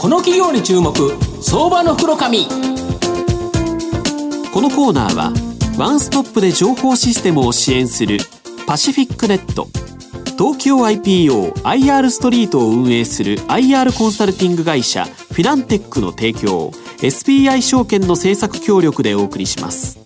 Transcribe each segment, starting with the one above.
この企業に注目。相場の袋紙。このコーナーはワンストップで情報システムを支援するパシフィックネット。東京 IPOIR ストリートを運営する IR コンサルティング会社フィナンテックの提供 SBI 証券の政策協力でお送りします。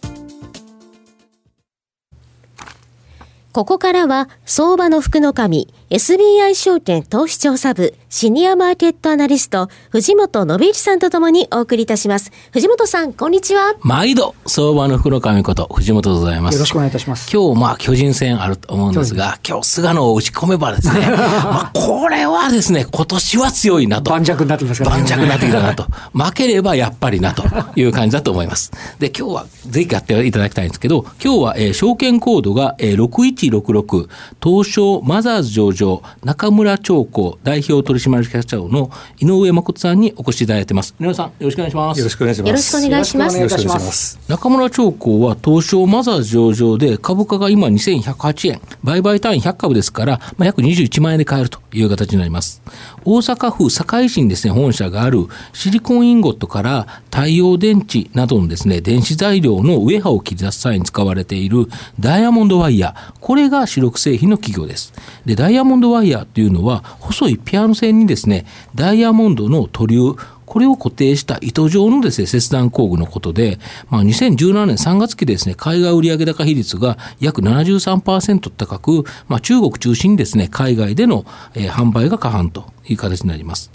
ここからは相場の福の神 SBI 証券投資調査部シニアマーケットアナリスト藤本信一さんとともにお送りいたします。藤本さんこんにちは。毎度相場の福の神こと藤本でございます。よろしくお願いいたします。今日まあ巨人戦あると思うんですが今日菅野を打ち込めばですね まあこれはですね今年は強いなと。盤石になってますから、ね、盤石になってきたなと。負ければやっぱりなという感じだと思います。で今日はぜひやっていただきたいんですけど今日は、えー、証券コードが、えー、6166東証マザーズ上場中村長子代表取締役社長の井上誠さんにお越しいただいてます。井上さん、よろしくお願いします。よろしくお願いします。よろしくお願いします。よろしくお願いします。中村長子は東証マザーズ上場で株価が今2108円、売買単位100株ですから、まあ、約21万円で買えるという形になります。大阪府堺市にですね、本社があるシリコンインゴットから太陽電池などのですね、電子材料のウェハを切り出す際に使われているダイヤモンドワイヤー、これが主力製品の企業です。で、ダイヤモンドワイヤーというのは、細いピアノ線にですね、ダイヤモンドの塗流、これを固定した糸状のですね、切断工具のことで、まあ、2017年3月期ですね、海外売上高比率が約73%高く、まあ、中国中心にですね、海外での、えー、販売が過半という形になります。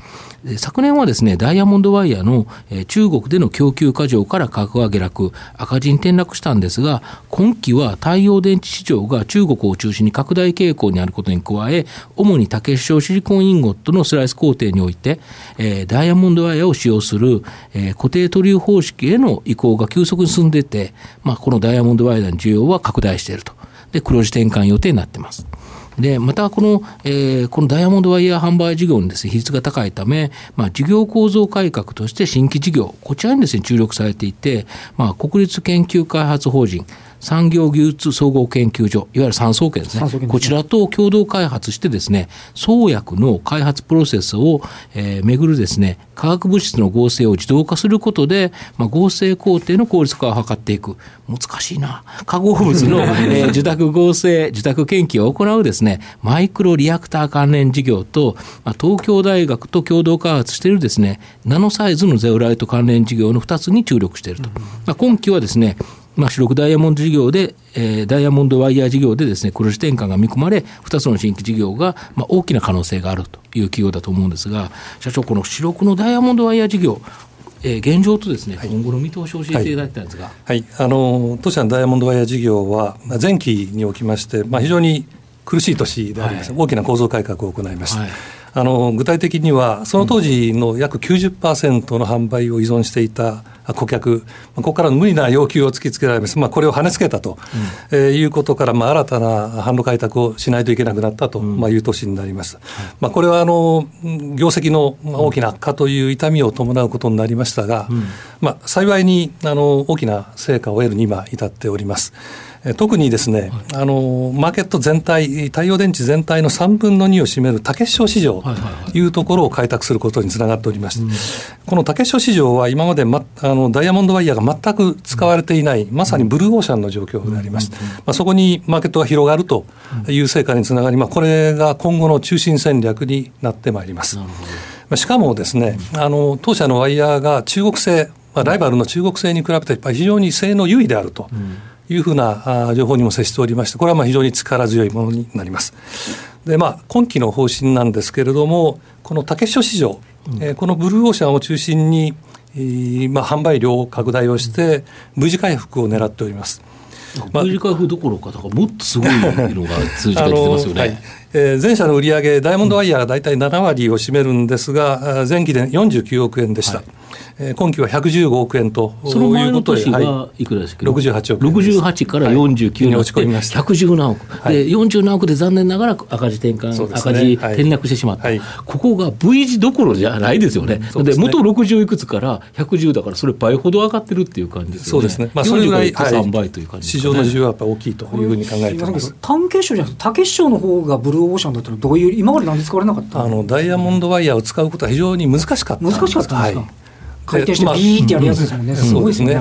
昨年はですね、ダイヤモンドワイヤーの、え、中国での供給過剰から価格が下落、赤字に転落したんですが、今期は太陽電池市場が中国を中心に拡大傾向にあることに加え、主に竹小シリコンインゴットのスライス工程において、え、ダイヤモンドワイヤーを使用する、えー、固定塗流方式への移行が急速に進んでいて、まあ、このダイヤモンドワイヤーの需要は拡大していると。で、黒字転換予定になっています。で、またこの、えー、このダイヤモンドワイヤー販売事業のですね、比率が高いため、まあ、事業構造改革として新規事業、こちらにですね、注力されていて、まあ、国立研究開発法人、産業技術総合研究所、いわゆる産総研ですね。こちらと共同開発してですね、創薬の開発プロセスを、えー、めぐるですね、化学物質の合成を自動化することで、まあ、合成工程の効率化を図っていく。難しいな。化合物の、えー、受託合成、受託研究を行うですね、マイクロリアクター関連事業と、まあ、東京大学と共同開発しているですね、ナノサイズのゼオライト関連事業の2つに注力していると。まあ、今期はですね、まあ、主力ダイヤモンド事業で、えー、ダイヤモンドワイヤー事業でですね、黒字転換が見込まれ、2つの新規事業が、まあ、大きな可能性があるという企業だと思うんですが、社長、この主力のダイヤモンドワイヤー事業、えー、現状とですね、はい、今後の見通しを教えていただきたいんですが、はい、はい、あの当社のダイヤモンドワイヤー事業は、前期におきまして、まあ、非常に苦しい年であります、はい、大きな構造改革を行いました。はい。あの具体的には、その当時の約90%の販売を依存していた顧客、ここから無理な要求を突きつけられます、まあ、これを跳ねつけたと、うん、えー、いうことから、まあ、新たな販路開拓をしないといけなくなったと、まあ、いう年になります。うん、まあ、これはあの業績の大きな悪化という痛みを伴うことになりましたが、うん、まあ、幸いにあの大きな成果を得るに今、至っております。特にですね、はい、あのマーケット全体、太陽電池全体の3分の2を占める竹市市場というところを開拓することにつながっておりまして、この竹市市場は今まで、ま、あのダイヤモンドワイヤーが全く使われていない、まさにブルーオーシャンの状況でありまして、まあ、そこにマーケットが広がるという成果につながり、まあ、これが今後の中心戦略になってまいります。しかもですね、あの当社のワイヤーが中国製、まあ、ライバルの中国製に比べて非常に性能優位であると。いうふうな情報にも接しておりまして、これはまあ非常に力強いものになります。でまあ、今期の方針なんですけれども、この竹所市場、うん、えー、このブルーオーシャンを中心に、えーまあ、販売量を拡大をして、V 字回復を狙っております。まあ、V 字回復どころか、かもっとすごいのが数字が出てますよね。はいえー、全社の売上ダイヤモンドワイヤーが大体7割を占めるんですが、前期で49億円でした。はいえー、今期は115億円とその前の年はい。くらですか、はい、68億円68から49に落ち込みました。110何億、はい、で40何億で残念ながら赤字転換、ね、赤字転落してしまった、はい、ここが V 字どころじゃないですよね、うん、で、ね、元60いくつから110だからそれ倍ほど上がってるっていう感じですよね。そうですね、まあ、それぐらい3倍という感じ、ね、市場の需要はやっぱ大きいというふうに考えています。単結晶じゃなくて多結晶の方がブルーオーシャンだったらどういう今までなんで使われなかった？あのダイヤモンドワイヤーを使うことは非常に難しかった難しかったんですか、はい回転してビーってやるやつですもんね、すごいですね、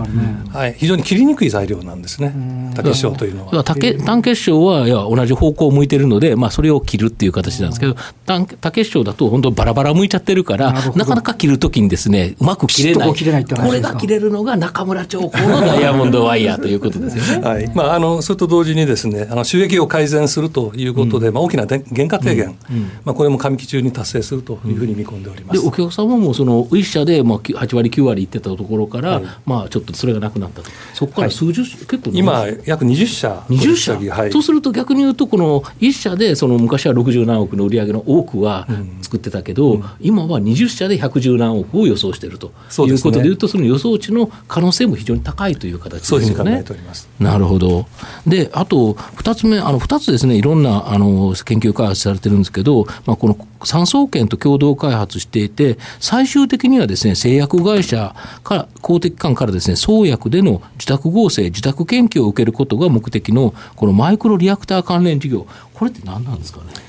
はい、非常に切りにくい材料なんですね、竹結晶というのは。竹単結晶はいや同じ方向を向いてるので、まあ、それを切るっていう形なんですけど、単竹結晶だと本当バラバラ向いちゃってるから、なかなか切るときにですね、うまく切れない、これが切れるのが中村長江のダイヤモンドワイヤーということですよね。はい。まあ、あのそれと同時にですね、あの収益を改善するということで、まあ、大きな原価低減、まあ、これも上期中に達成するというふうに見込んでおります。でお客様もその1社でまあ8割9割いってたところから、はい、まあちょっとそれがなくなったと、そこから数十、はい、結構今、約20社、20社、はい、そうすると逆に言うと、この1社でその昔は60何億の売り上げの多くは作ってたけど、うん、今は20社で110何億を予想していると。いうことでいうと、その予想値の可能性も非常に高いという形ですよね。なるほど。であと2つ目、あの2つですね、いろんなあの研究開発されてるんですけど、まあ、この産総研と共同開発していて、最終的にはですね製薬会社から公的機関からですね創薬での自宅合成、自宅研究を受けることが目的のこのマイクロリアクター関連事業、これって何なんですかね？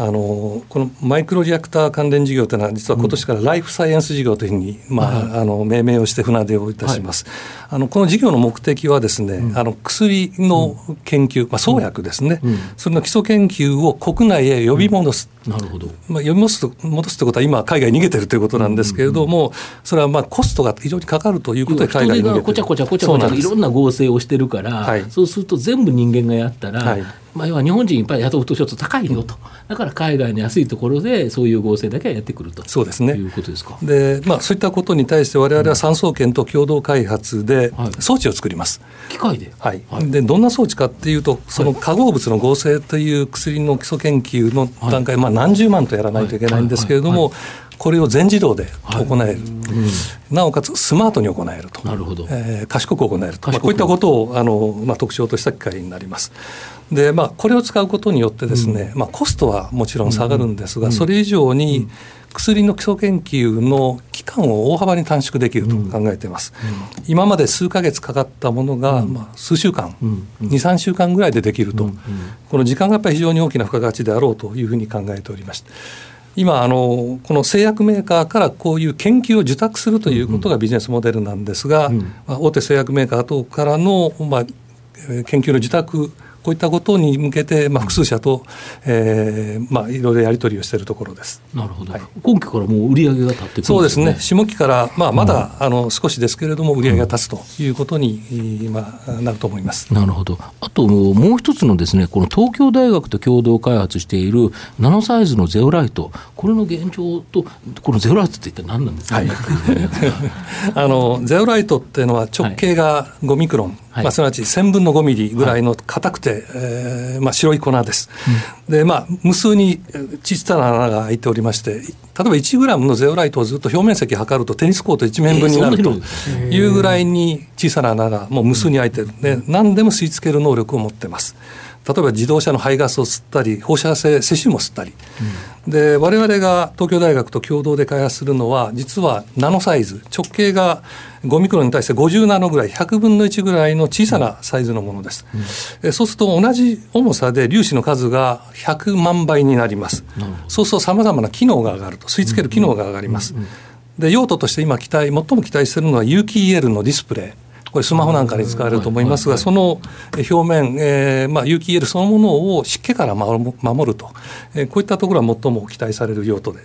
あのこのマイクロリアクター関連事業というのは実は今年からライフサイエンス事業というふうに、うん、まあ、あの命名をして船出をいたします、はい、あのこの事業の目的はですね、うん、あの薬の研究、まあ、創薬ですね、うん、それの基礎研究を国内へ呼び戻す、なるほど、まあ、呼び戻す戻すということは今海外に逃げてるということなんですけれども、それはまあコストが非常にかかるということで海外に逃げてる。こちゃこちゃこちゃこちゃいろんな合成をしてるから、はい、そうすると全部人間がやったら、はいまあ、要は日本人いっぱい雇うとちょっと高いよと、だから海外の安いところでそういう合成だけはやってくると。そうですね。いうことですか。で、まあ、そういったことに対してわれわれは産総研と共同開発で装置を作ります、はい、機械で,、はい。でどんな装置かっていうとその化合物の合成という薬の基礎研究の段階、まあ、何十万とやらないといけないんですけれども、これを全自動で行える、はいうん、なおかつスマートに行えると。なるほど、えー、賢く行える。と、まあ、こういったことをあの、まあ、特徴とした機械になります。でまあ、これを使うことによってですね、うん、まあ、コストはもちろん下がるんですが、それ以上に薬の基礎研究の期間を大幅に短縮できると考えています、うん、今まで数か月かかったものが、まあ、数週間、うん、23週間ぐらいでできると、この時間がやっぱり非常に大きな付加価値であろうというふうに考えておりまして。今あのこの製薬メーカーからこういう研究を受託するということがビジネスモデルなんですが、まあ、大手製薬メーカー等からの、まあ、研究の受託こういったことに向けて、まあ、複数社と、えーまあ、いろいろやり取りをしているところです。なるほど、はい、今期からもう売り上げが立ってくる、ね、そうですね、下期から、まあ、まだ、うん、あの少しですけれども、売り上げが立つということに、今、なると思います。なるほど、あともう一つのですね、この東京大学と共同開発しているナノサイズのゼオライト、これの現状と、このゼオライトって一体何なんですか、ね、はい、あのゼオライトっていうのは、直径が5ミクロン。はいはい、まあ、すなわち1000分の5ミリぐらいの硬くて、はい、えー、まあ、白い粉です、うん、でまあ、無数に小さな穴が開いておりまして例えば1グラムのゼオライトをずっと表面積測るとテニスコート1面分になるというぐらいに小さな穴がもう無数に開いてる。で何でも吸い付ける能力を持ってます。例えば自動車の排ガスを吸ったり放射性セシウムを吸ったり、うん、で我々が東京大学と共同で開発するのは実はナノサイズ。直径が5ミクロンに対して50ナノぐらい100分の1ぐらいの小さなサイズのものです、うん、そうすると同じ重さで粒子の数が100万倍になります、そうするとさまざまな機能が上がると吸い付ける機能が上がります、で用途として今期待最も期待しているのは有機 EL のディスプレイこれスマホなんかに使われると思いますが、その表面、えーまあ、有機 EL そのものを湿気から守ると、えー、こういったところは最も期待される用途で、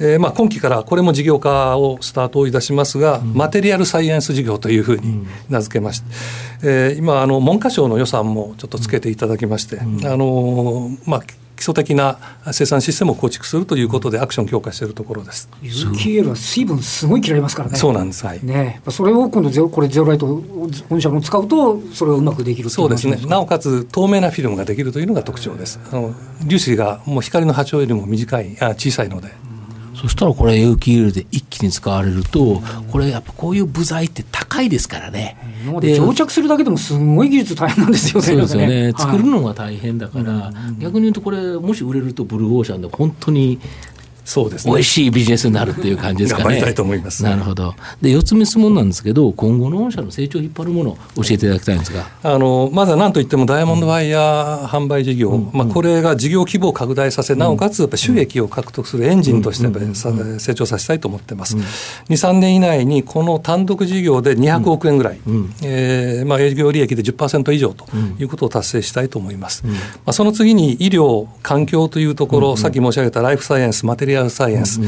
えーまあ、今期からこれも事業化をスタートをいたしますが、マテリアルサイエンス事業というふうに名付けまして、えー、今あの文科省の予算もちょっとつけていただきまして、あのまあ基礎的な生産システムを構築するということでアクション強化しているところです。有機 EL は水分すごい切られますからね。そうなんです。はい。ね、それを今度ゼこれゼロライト本社も使うとそれをうまくできるそうですね。なおかつ透明なフィルムができるというのが特徴です。あの粒子がもう光の波長よりも短いあ小さいので。そしたらこれ有機 EL で一気に使われると、これやっぱこういう部材って高いですからね。で蒸着するだけでもすごい技術大変なんですよね。そうですよね。はい作るのが大変だから、逆に言うとこれ、もし売れるとブルーオーシャンで本当にそうですね美味しいビジネスになるっていう感じですかね。頑張りたいと思いますなるほど。で、四つ目質問なんですけど、今後の御社の成長を引っ張るものを教えていただきたいんですが。あのまずは何といってもダイヤモンドワイヤー販売事業、まあ、これが事業規模を拡大させ、なおかつやっぱ収益を獲得するエンジンとしてやっぱりさ成長させたいと思ってます。2、3年以内にこの単独事業で200億円ぐらい、えーまあ、営業利益で10%以上ということを達成したいと思います。まあ、その次に医療、環境というところ、さっき申し上げたライフサイエンス、マテリアルサイエンス、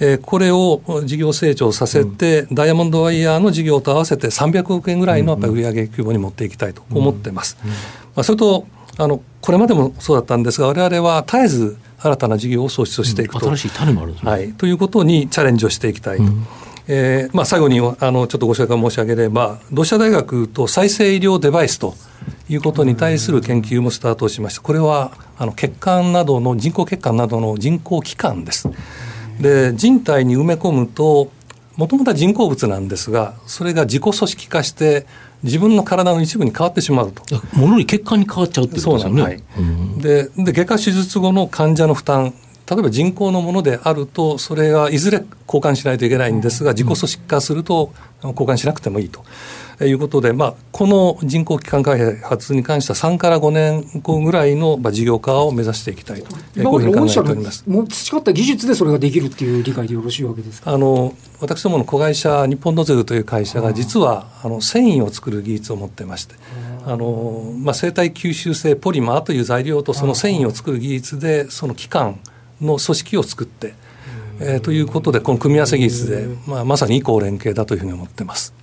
えーこれを事業成長させて、ダイヤモンドワイヤーの事業と合わせて300億円ぐらいのやっぱり売上規模に持っていきたいと思ってます。まあ、それとあのこれまでもそうだったんですが、我々は絶えず新たな事業を創出していくと。新しい種もあるんですね。はい、ということにチャレンジをしていきたいと。えーまあ、最後にあのちょっとご紹介申し上げれば、同志社大学と再生医療デバイスということに対する研究もスタートしました、これはあの血管などの人工血管などの人工器官です。で人体に埋め込むともともとは人工物なんですがそれが自己組織化して自分の体の一部に変わってしまうと。ものに血管に変わっちゃうってことですよね。はいでで外科手術後の患者の負担例えば人工のものであるとそれがいずれ交換しないといけないんですが自己組織化すると交換しなくてもいいと。いうことで、まあ、この人工器官開発に関しては3から5年後ぐらいのまあ事業化を目指していきたいと、えー今こういうふうに考えております。もう培った技術でそれができるっていう理解でよろしいわけですか。あの私どもの子会社日本ノゼルという会社が実はあの繊維を作る技術を持ってましてあの、まあ、生体吸収性ポリマーという材料とその繊維を作る技術でその器官の組織を作って、えーということでこの組み合わせ技術で、まあ、まさに以降連携だというふうに思ってます。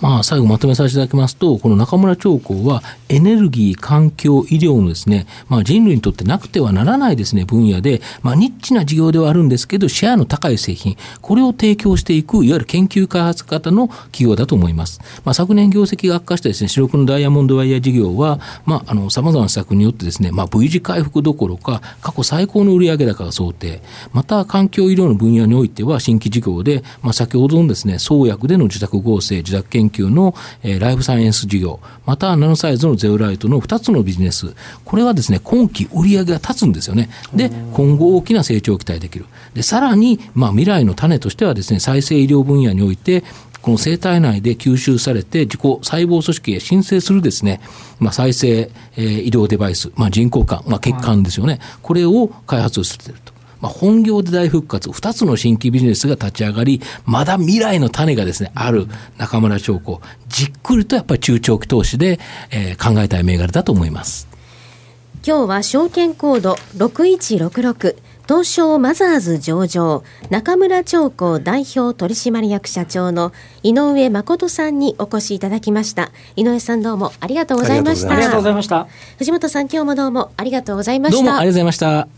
まあ、最後まとめさせていただきますと、この中村長江は、エネルギー、環境、医療のですね、まあ、人類にとってなくてはならないですね、分野で、まあ、ニッチな事業ではあるんですけど、シェアの高い製品、これを提供していく、いわゆる研究開発型の企業だと思います。まあ、昨年業績が悪化したですね、主力のダイヤモンドワイヤー事業は、まあ、あの、様々な施策によってですね、まあ、V 字回復どころか、過去最高の売上高が想定。また、環境医療の分野においては、新規事業で、まあ、先ほどのですね、創薬での自宅合成、自宅研究の、えーライフサイエンス事業、また、ナノサイズのゼオライトの2つのビジネス。これはですね、今期売上が立つんですよね。で、今後大きな成長を期待できる。で、さらに、まあ、未来の種としてはですね、再生医療分野において、この生体内で吸収されて自己細胞組織へ申請するですね、まあ、再生、えー医療デバイス、まあ、人工管、まあ、血管ですよね。これを開発をしていると。まあ、本業で大復活、二つの新規ビジネスが立ち上がり、まだ未来の種がですね、ある中村長子、じっくりとやっぱり中長期投資で、えー考えたい銘柄だと思います。今日は証券コード6166東証マザーズ上場中村長子代表取締役社長の井上誠さんにお越しいただきました井上さんどうもありがとうございましたありがとうございました。藤本さん今日もどうもありがとうございましたどうもありがとうございました。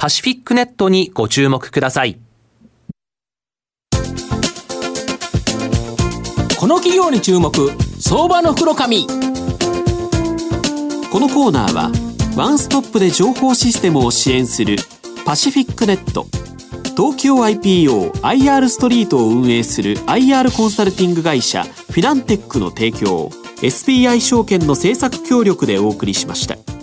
パシフィックネットにご注目ください。この企業に注目相場の袋紙このコーナーはワンストップで情報システムを支援するパシフィックネット東京 IPOIR ストリートを運営する IR コンサルティング会社フィナンテックの提供 SBI 証券の政策協力でお送りしました。